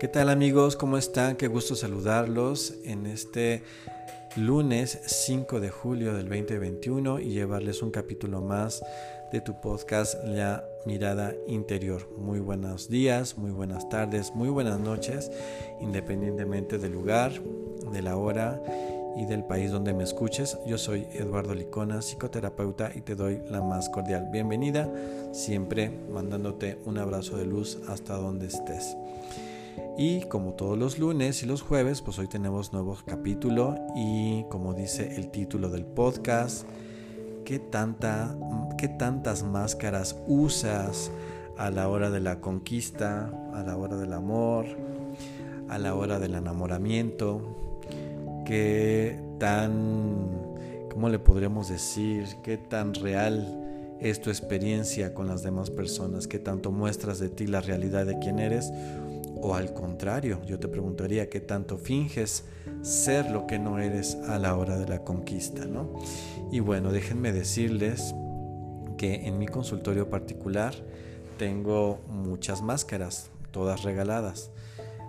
¿Qué tal amigos? ¿Cómo están? Qué gusto saludarlos en este lunes 5 de julio del 2021 y llevarles un capítulo más de tu podcast La Mirada Interior. Muy buenos días, muy buenas tardes, muy buenas noches, independientemente del lugar, de la hora y del país donde me escuches. Yo soy Eduardo Licona, psicoterapeuta y te doy la más cordial bienvenida, siempre mandándote un abrazo de luz hasta donde estés. Y como todos los lunes y los jueves, pues hoy tenemos nuevo capítulo y como dice el título del podcast, ¿qué, tanta, qué tantas máscaras usas a la hora de la conquista, a la hora del amor, a la hora del enamoramiento? ¿Qué tan, cómo le podríamos decir, qué tan real es tu experiencia con las demás personas? ¿Qué tanto muestras de ti la realidad de quién eres? O al contrario, yo te preguntaría qué tanto finges ser lo que no eres a la hora de la conquista, ¿no? Y bueno, déjenme decirles que en mi consultorio particular tengo muchas máscaras, todas regaladas.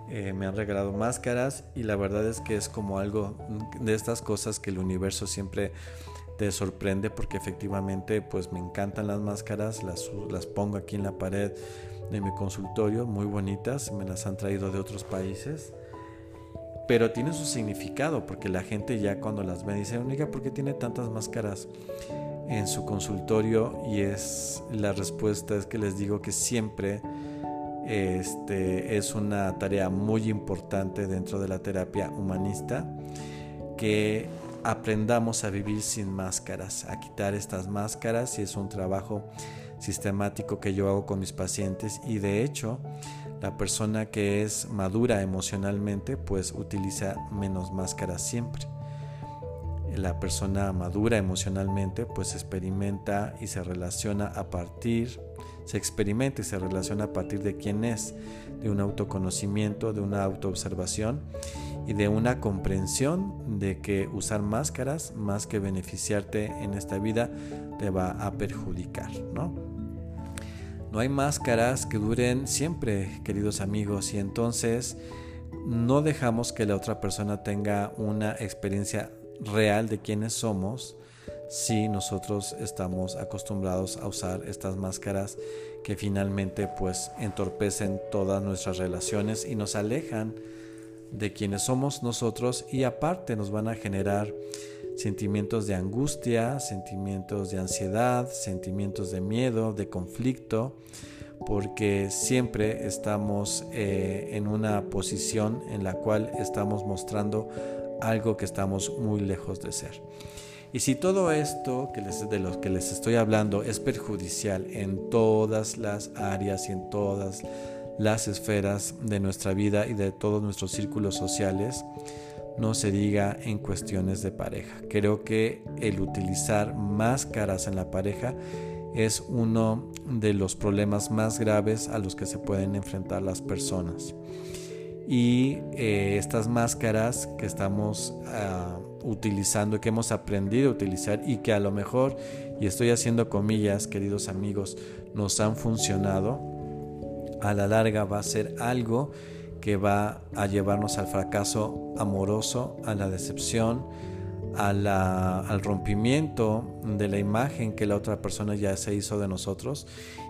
Eh, me han regalado máscaras y la verdad es que es como algo de estas cosas que el universo siempre te sorprende porque efectivamente pues me encantan las máscaras, las, las pongo aquí en la pared de mi consultorio, muy bonitas, me las han traído de otros países, pero tiene su significado, porque la gente ya cuando las ve dice, única, ¿por qué tiene tantas máscaras en su consultorio? Y es la respuesta es que les digo que siempre este, es una tarea muy importante dentro de la terapia humanista, que aprendamos a vivir sin máscaras, a quitar estas máscaras y es un trabajo sistemático que yo hago con mis pacientes y de hecho la persona que es madura emocionalmente pues utiliza menos máscaras siempre. La persona madura emocionalmente pues experimenta y se relaciona a partir, se experimenta y se relaciona a partir de quién es, de un autoconocimiento, de una autoobservación y de una comprensión de que usar máscaras más que beneficiarte en esta vida te va a perjudicar, ¿no? No hay máscaras que duren siempre, queridos amigos, y entonces no dejamos que la otra persona tenga una experiencia real de quiénes somos si nosotros estamos acostumbrados a usar estas máscaras que finalmente pues entorpecen todas nuestras relaciones y nos alejan de quienes somos nosotros y aparte nos van a generar sentimientos de angustia, sentimientos de ansiedad, sentimientos de miedo, de conflicto, porque siempre estamos eh, en una posición en la cual estamos mostrando algo que estamos muy lejos de ser. Y si todo esto que les, de lo que les estoy hablando es perjudicial en todas las áreas y en todas las esferas de nuestra vida y de todos nuestros círculos sociales, no se diga en cuestiones de pareja. Creo que el utilizar máscaras en la pareja es uno de los problemas más graves a los que se pueden enfrentar las personas. Y eh, estas máscaras que estamos ah, utilizando, que hemos aprendido a utilizar y que a lo mejor, y estoy haciendo comillas, queridos amigos, nos han funcionado, a la larga va a ser algo que va a llevarnos al fracaso amoroso, a la decepción, al rompimiento de la imagen que la otra persona ya se hizo de nosotros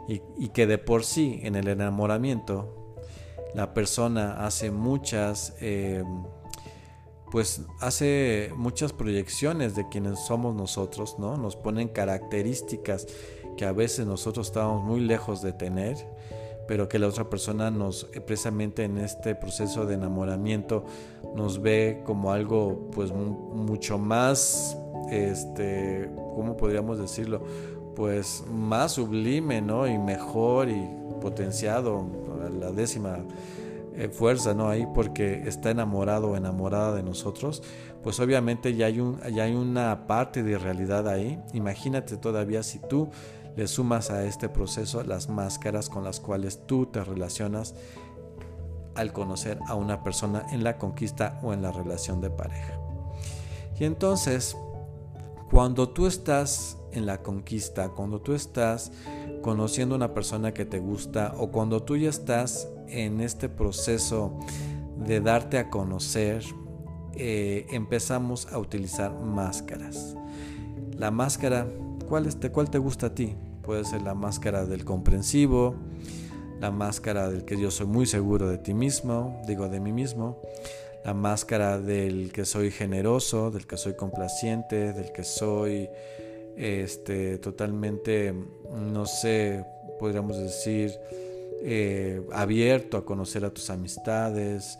y, que de por sí en el enamoramiento la persona hace muchas eh, pues hace muchas proyecciones de quienes somos nosotros, ¿no? Nos ponen características que a veces nosotros estamos muy lejos de tener pero que la otra persona nos, eh, precisamente en este proceso de enamoramiento, nos ve como algo pues mucho más, este, ¿cómo podríamos decirlo? Pues más sublime, ¿no? Y mejor y potenciado, la décima eh, fuerza, ¿no? Ahí porque está enamorado o enamorada de nosotros, pues obviamente ya hay, un, ya hay una parte de realidad ahí. Imagínate todavía si tú le sumas a este proceso las máscaras con las cuales tú te relacionas al conocer a una persona en la conquista o en la relación de pareja. Y entonces, cuando tú estás en la conquista, cuando tú estás conociendo a una persona que te gusta o cuando tú ya estás en este proceso de darte a conocer, eh, empezamos a utilizar máscaras. La máscara, ¿cuál, es, ¿cuál te gusta a ti? Puede ser la máscara del comprensivo, la máscara del que yo soy muy seguro de ti mismo, digo de mí mismo, la máscara del que soy generoso, del que soy complaciente, del que soy este, totalmente, no sé, podríamos decir, eh, abierto a conocer a tus amistades.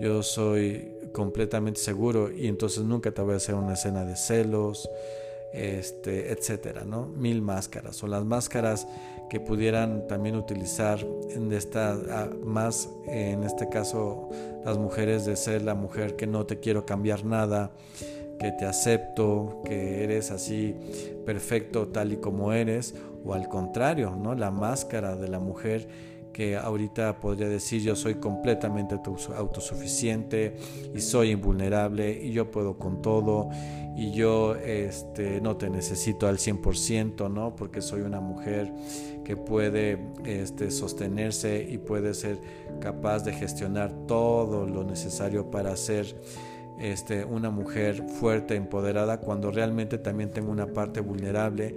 Yo soy completamente seguro y entonces nunca te voy a hacer una escena de celos, este, etcétera, ¿no? Mil máscaras o las máscaras que pudieran también utilizar en esta más en este caso las mujeres de ser la mujer que no te quiero cambiar nada, que te acepto, que eres así perfecto tal y como eres o al contrario, ¿no? La máscara de la mujer que ahorita podría decir yo soy completamente autosuficiente y soy invulnerable y yo puedo con todo y yo este, no te necesito al 100%, ¿no? Porque soy una mujer que puede este, sostenerse y puede ser capaz de gestionar todo lo necesario para ser este, una mujer fuerte, empoderada, cuando realmente también tengo una parte vulnerable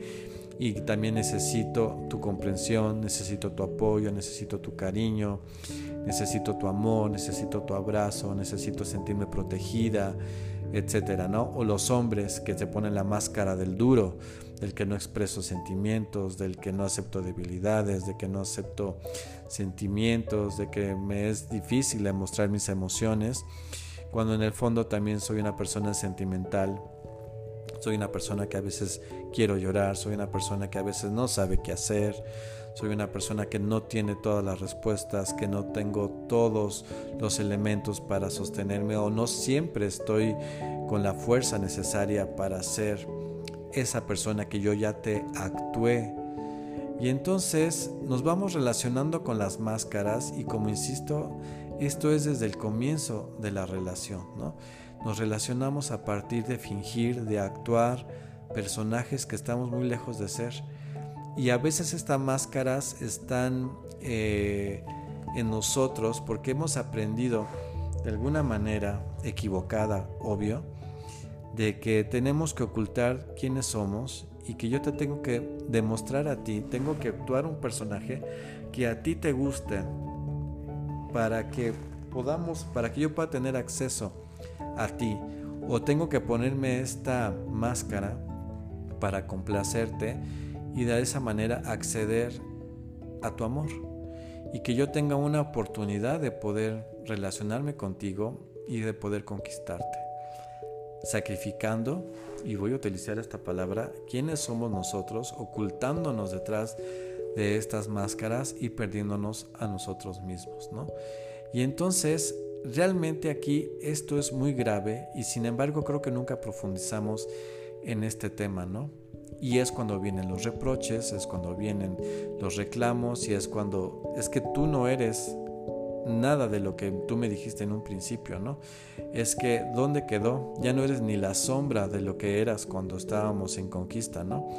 y también necesito tu comprensión, necesito tu apoyo, necesito tu cariño, necesito tu amor, necesito tu abrazo, necesito sentirme protegida, etcétera, ¿no? O los hombres que se ponen la máscara del duro, del que no expreso sentimientos, del que no acepto debilidades, de que no acepto sentimientos, de que me es difícil demostrar mis emociones, cuando en el fondo también soy una persona sentimental soy una persona que a veces quiero llorar, soy una persona que a veces no sabe qué hacer, soy una persona que no tiene todas las respuestas, que no tengo todos los elementos para sostenerme o no siempre estoy con la fuerza necesaria para ser esa persona que yo ya te actué. Y entonces nos vamos relacionando con las máscaras y como insisto, esto es desde el comienzo de la relación, ¿no? Nos relacionamos a partir de fingir, de actuar personajes que estamos muy lejos de ser. Y a veces estas máscaras están eh, en nosotros porque hemos aprendido de alguna manera equivocada, obvio, de que tenemos que ocultar quiénes somos y que yo te tengo que demostrar a ti, tengo que actuar un personaje que a ti te guste para que podamos, para que yo pueda tener acceso a ti o tengo que ponerme esta máscara para complacerte y de esa manera acceder a tu amor y que yo tenga una oportunidad de poder relacionarme contigo y de poder conquistarte. Sacrificando, y voy a utilizar esta palabra, quiénes somos nosotros, ocultándonos detrás de estas máscaras y perdiéndonos a nosotros mismos, ¿no? Y entonces realmente aquí esto es muy grave y sin embargo creo que nunca profundizamos en este tema, ¿no? Y es cuando vienen los reproches, es cuando vienen los reclamos y es cuando es que tú no eres nada de lo que tú me dijiste en un principio, ¿no? Es que ¿dónde quedó? Ya no eres ni la sombra de lo que eras cuando estábamos en conquista, ¿no?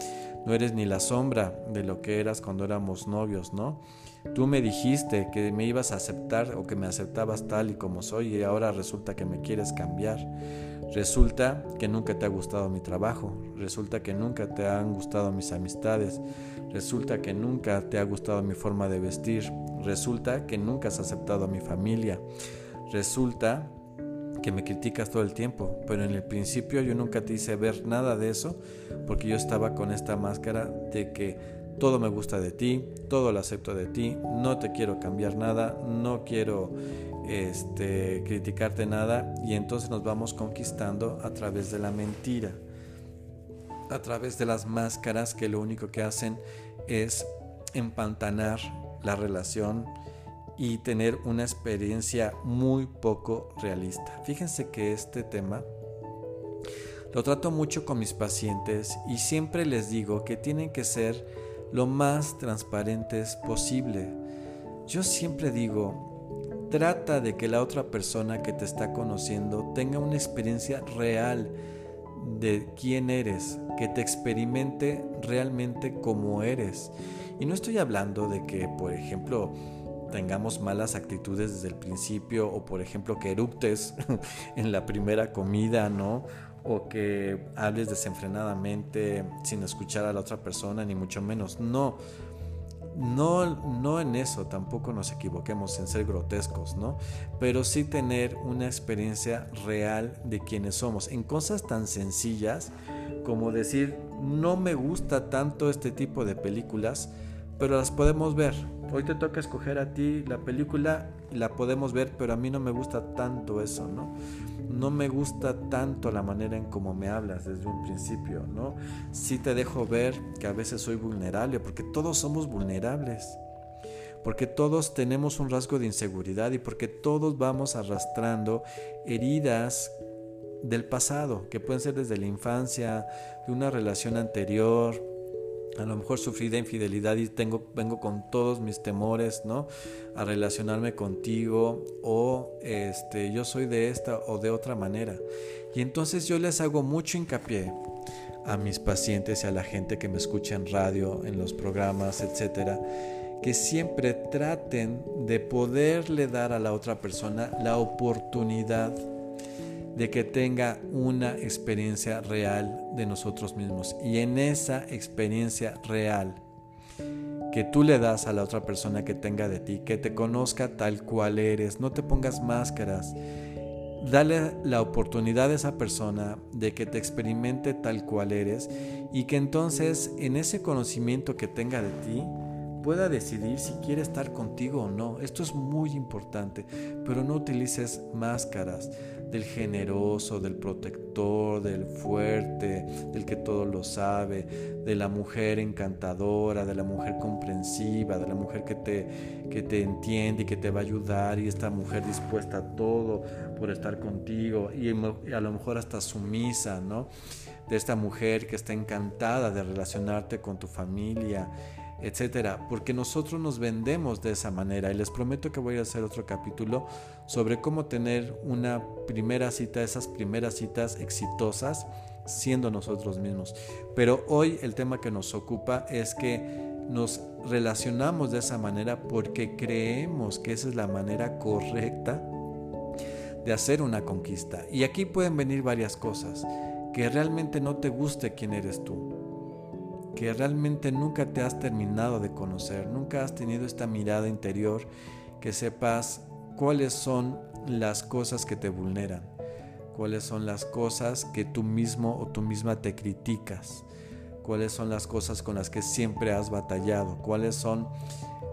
No eres ni la sombra de lo que eras cuando éramos novios, ¿no? Tú me dijiste que me ibas a aceptar o que me aceptabas tal y como soy y ahora resulta que me quieres cambiar. Resulta que nunca te ha gustado mi trabajo, resulta que nunca te han gustado mis amistades, resulta que nunca te ha gustado mi forma de vestir, resulta que nunca has aceptado a mi familia, resulta que me criticas todo el tiempo, pero en el principio yo nunca te hice ver nada de eso porque yo estaba con esta máscara de que todo me gusta de ti, todo lo acepto de ti, no te quiero cambiar nada, no quiero este, criticarte nada y entonces nos vamos conquistando a través de la mentira, a través de las máscaras que lo único que hacen es empantanar la relación y tener una experiencia muy poco realista. Fíjense que este tema lo trato mucho con mis pacientes y siempre les digo que tienen que ser lo más transparentes posible. Yo siempre digo, trata de que la otra persona que te está conociendo tenga una experiencia real de quién eres, que te experimente realmente como eres. Y no estoy hablando de que, por ejemplo, tengamos malas actitudes desde el principio o por ejemplo que eructes en la primera comida, ¿no? O que hables desenfrenadamente sin escuchar a la otra persona, ni mucho menos. No, no, no en eso tampoco nos equivoquemos en ser grotescos, ¿no? Pero sí tener una experiencia real de quienes somos, en cosas tan sencillas como decir, no me gusta tanto este tipo de películas, pero las podemos ver. Hoy te toca escoger a ti la película y la podemos ver, pero a mí no me gusta tanto eso, ¿no? No me gusta tanto la manera en cómo me hablas desde un principio, ¿no? Sí te dejo ver que a veces soy vulnerable, porque todos somos vulnerables, porque todos tenemos un rasgo de inseguridad y porque todos vamos arrastrando heridas del pasado, que pueden ser desde la infancia, de una relación anterior, a lo mejor sufrí de infidelidad y tengo, vengo con todos mis temores, ¿no? A relacionarme contigo o este, yo soy de esta o de otra manera. Y entonces yo les hago mucho hincapié a mis pacientes y a la gente que me escucha en radio, en los programas, etcétera, que siempre traten de poderle dar a la otra persona la oportunidad de que tenga una experiencia real de nosotros mismos. Y en esa experiencia real que tú le das a la otra persona que tenga de ti, que te conozca tal cual eres, no te pongas máscaras. Dale la oportunidad a esa persona de que te experimente tal cual eres y que entonces en ese conocimiento que tenga de ti, pueda decidir si quiere estar contigo o no. Esto es muy importante, pero no utilices máscaras del generoso, del protector, del fuerte, del que todo lo sabe, de la mujer encantadora, de la mujer comprensiva, de la mujer que te, que te entiende y que te va a ayudar y esta mujer dispuesta a todo por estar contigo y a lo mejor hasta sumisa, ¿no? De esta mujer que está encantada de relacionarte con tu familia etcétera, porque nosotros nos vendemos de esa manera y les prometo que voy a hacer otro capítulo sobre cómo tener una primera cita, esas primeras citas exitosas siendo nosotros mismos. Pero hoy el tema que nos ocupa es que nos relacionamos de esa manera porque creemos que esa es la manera correcta de hacer una conquista. Y aquí pueden venir varias cosas, que realmente no te guste quién eres tú, que realmente nunca te has terminado de conocer, nunca has tenido esta mirada interior, que sepas cuáles son las cosas que te vulneran, cuáles son las cosas que tú mismo o tú misma te criticas, cuáles son las cosas con las que siempre has batallado, cuáles son,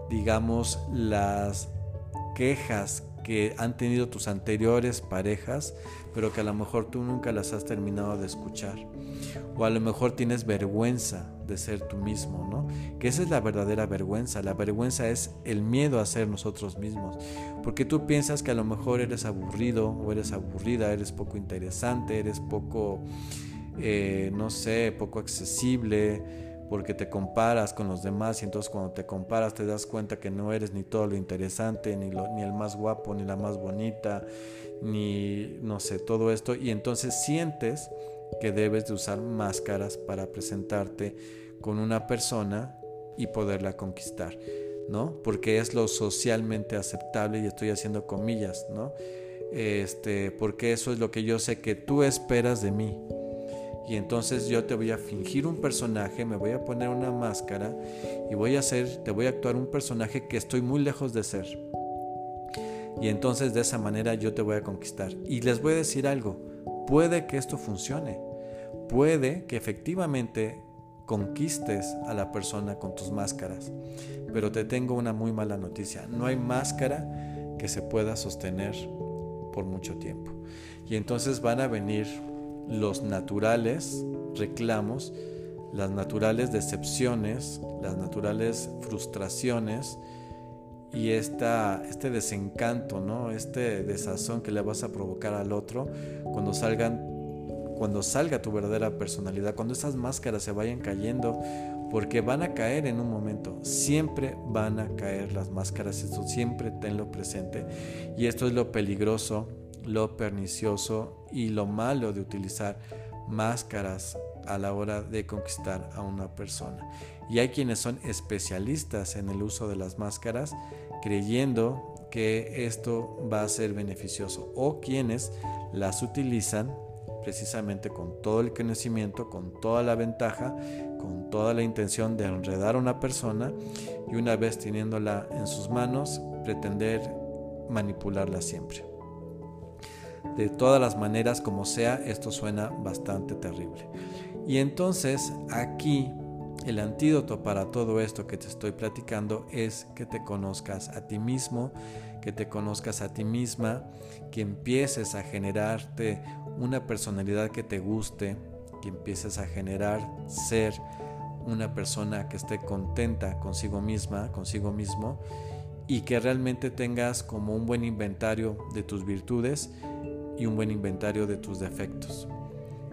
digamos, las quejas que han tenido tus anteriores parejas, pero que a lo mejor tú nunca las has terminado de escuchar. O a lo mejor tienes vergüenza de ser tú mismo, ¿no? Que esa es la verdadera vergüenza. La vergüenza es el miedo a ser nosotros mismos. Porque tú piensas que a lo mejor eres aburrido o eres aburrida, eres poco interesante, eres poco, eh, no sé, poco accesible porque te comparas con los demás y entonces cuando te comparas te das cuenta que no eres ni todo lo interesante, ni, lo, ni el más guapo, ni la más bonita, ni no sé, todo esto y entonces sientes que debes de usar máscaras para presentarte con una persona y poderla conquistar, ¿no? Porque es lo socialmente aceptable y estoy haciendo comillas, ¿no? Este, porque eso es lo que yo sé que tú esperas de mí. Y entonces yo te voy a fingir un personaje, me voy a poner una máscara y voy a hacer, te voy a actuar un personaje que estoy muy lejos de ser. Y entonces de esa manera yo te voy a conquistar. Y les voy a decir algo, puede que esto funcione. Puede que efectivamente conquistes a la persona con tus máscaras. Pero te tengo una muy mala noticia. No hay máscara que se pueda sostener por mucho tiempo. Y entonces van a venir los naturales reclamos, las naturales decepciones, las naturales frustraciones y esta, este desencanto, ¿no? este desazón que le vas a provocar al otro cuando salgan cuando salga tu verdadera personalidad, cuando esas máscaras se vayan cayendo, porque van a caer en un momento, siempre van a caer las máscaras, esto siempre tenlo presente y esto es lo peligroso lo pernicioso y lo malo de utilizar máscaras a la hora de conquistar a una persona. Y hay quienes son especialistas en el uso de las máscaras creyendo que esto va a ser beneficioso o quienes las utilizan precisamente con todo el conocimiento, con toda la ventaja, con toda la intención de enredar a una persona y una vez teniéndola en sus manos, pretender manipularla siempre. De todas las maneras, como sea, esto suena bastante terrible. Y entonces aquí el antídoto para todo esto que te estoy platicando es que te conozcas a ti mismo, que te conozcas a ti misma, que empieces a generarte una personalidad que te guste, que empieces a generar ser una persona que esté contenta consigo misma, consigo mismo, y que realmente tengas como un buen inventario de tus virtudes y un buen inventario de tus defectos.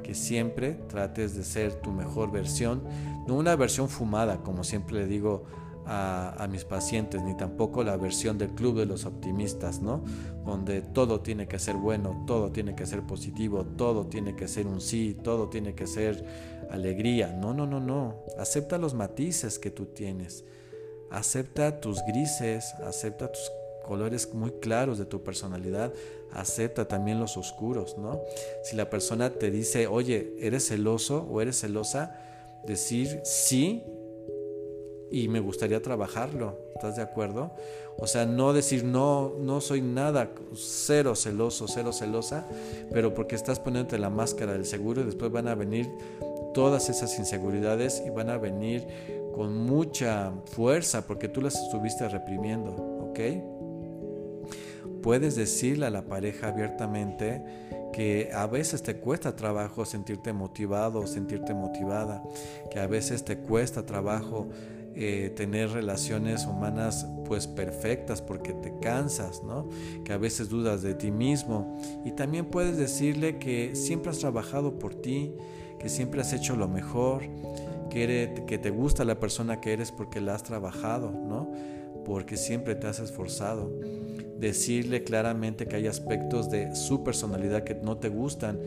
Que siempre trates de ser tu mejor versión, no una versión fumada, como siempre le digo a, mis pacientes, ni tampoco la versión del club de los optimistas, ¿no? Donde todo tiene que ser bueno, todo tiene que ser positivo, todo tiene que ser un sí, todo tiene que ser alegría. No, no, no, no. Acepta los matices que tú tienes. Acepta tus grises, acepta tus colores muy claros de tu personalidad, acepta también los oscuros, ¿no? Si la persona te dice, oye, eres celoso o eres celosa, decir sí y me gustaría trabajarlo. ¿Estás de acuerdo? O sea, no decir no, no soy nada, cero celoso, cero celosa, pero porque estás poniéndote la máscara del seguro y después van a venir todas esas inseguridades y van a venir con mucha fuerza porque tú las estuviste reprimiendo, ¿ok? Puedes decirle a la pareja abiertamente que a veces te cuesta trabajo sentirte motivado o sentirte motivada, que a veces te cuesta trabajo eh, tener relaciones humanas pues perfectas porque te cansas, ¿no? Que a veces dudas de ti mismo y también puedes decirle que siempre has trabajado por ti, que siempre has hecho lo mejor, que, que te gusta la persona que eres porque la has trabajado, ¿no? Porque siempre te has esforzado. Decirle claramente que hay aspectos de su personalidad que no te gustan,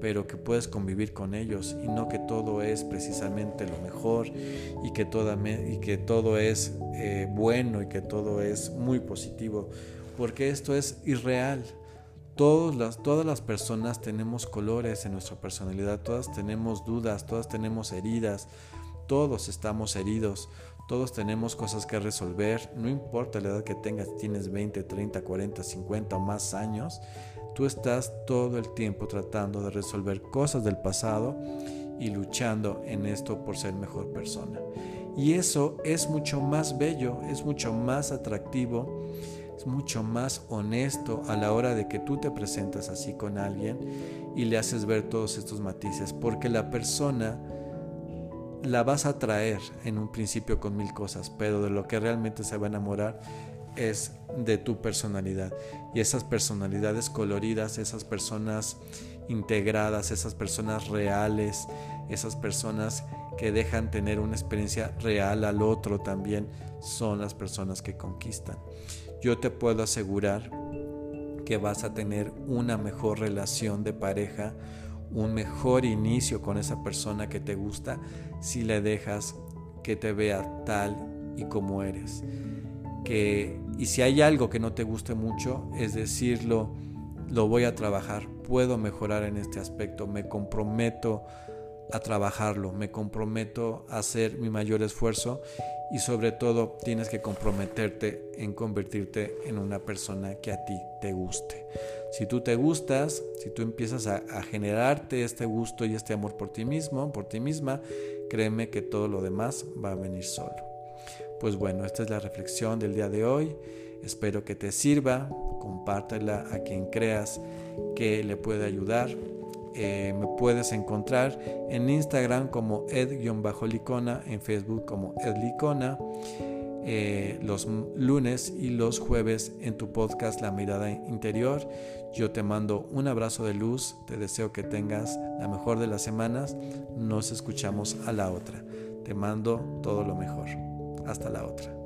pero que puedes convivir con ellos y no que todo es precisamente lo mejor y que, y que todo es eh, bueno y que todo es muy positivo, porque esto es irreal. Todas las, todas las personas tenemos colores en nuestra personalidad, todas tenemos dudas, todas tenemos heridas, todos estamos heridos, todos tenemos cosas que resolver, no importa la edad que tengas, tienes 20, 30, 40, 50 o más años, Tú estás todo el tiempo tratando de resolver cosas del pasado y luchando en esto por ser mejor persona. Y eso es mucho más bello, es mucho más atractivo, es mucho más honesto a la hora de que tú te presentas así con alguien y le haces ver todos estos matices, porque la persona la vas a traer en un principio con mil cosas, pero de lo que realmente se va a enamorar es de tu personalidad. Y esas personalidades coloridas, esas personas integradas, esas personas reales, esas personas que dejan tener una experiencia real al otro también, son las personas que conquistan. Yo te puedo asegurar que vas a tener una mejor relación de pareja, un mejor inicio con esa persona que te gusta si le dejas que te vea tal y como eres que, y si hay algo que no te guste mucho, es decirlo, lo voy a trabajar, puedo mejorar en este aspecto, me comprometo a trabajarlo, me comprometo a hacer mi mayor esfuerzo y sobre todo tienes que comprometerte en convertirte en una persona que a ti te guste. Si tú te gustas, si tú empiezas a, generarte este gusto y este amor por ti mismo, por ti misma, créeme que todo lo demás va a venir solo. Pues bueno, esta es la reflexión del día de hoy. Espero que te sirva. Compártela a quien creas que le puede ayudar. Eh, me puedes encontrar en Instagram como ed-licona, en Facebook como edlicona, eh, los lunes y los jueves en tu podcast La Mirada Interior. Yo te mando un abrazo de luz, te deseo que tengas la mejor de las semanas. Nos escuchamos a la otra. Te mando todo lo mejor. Hasta la otra.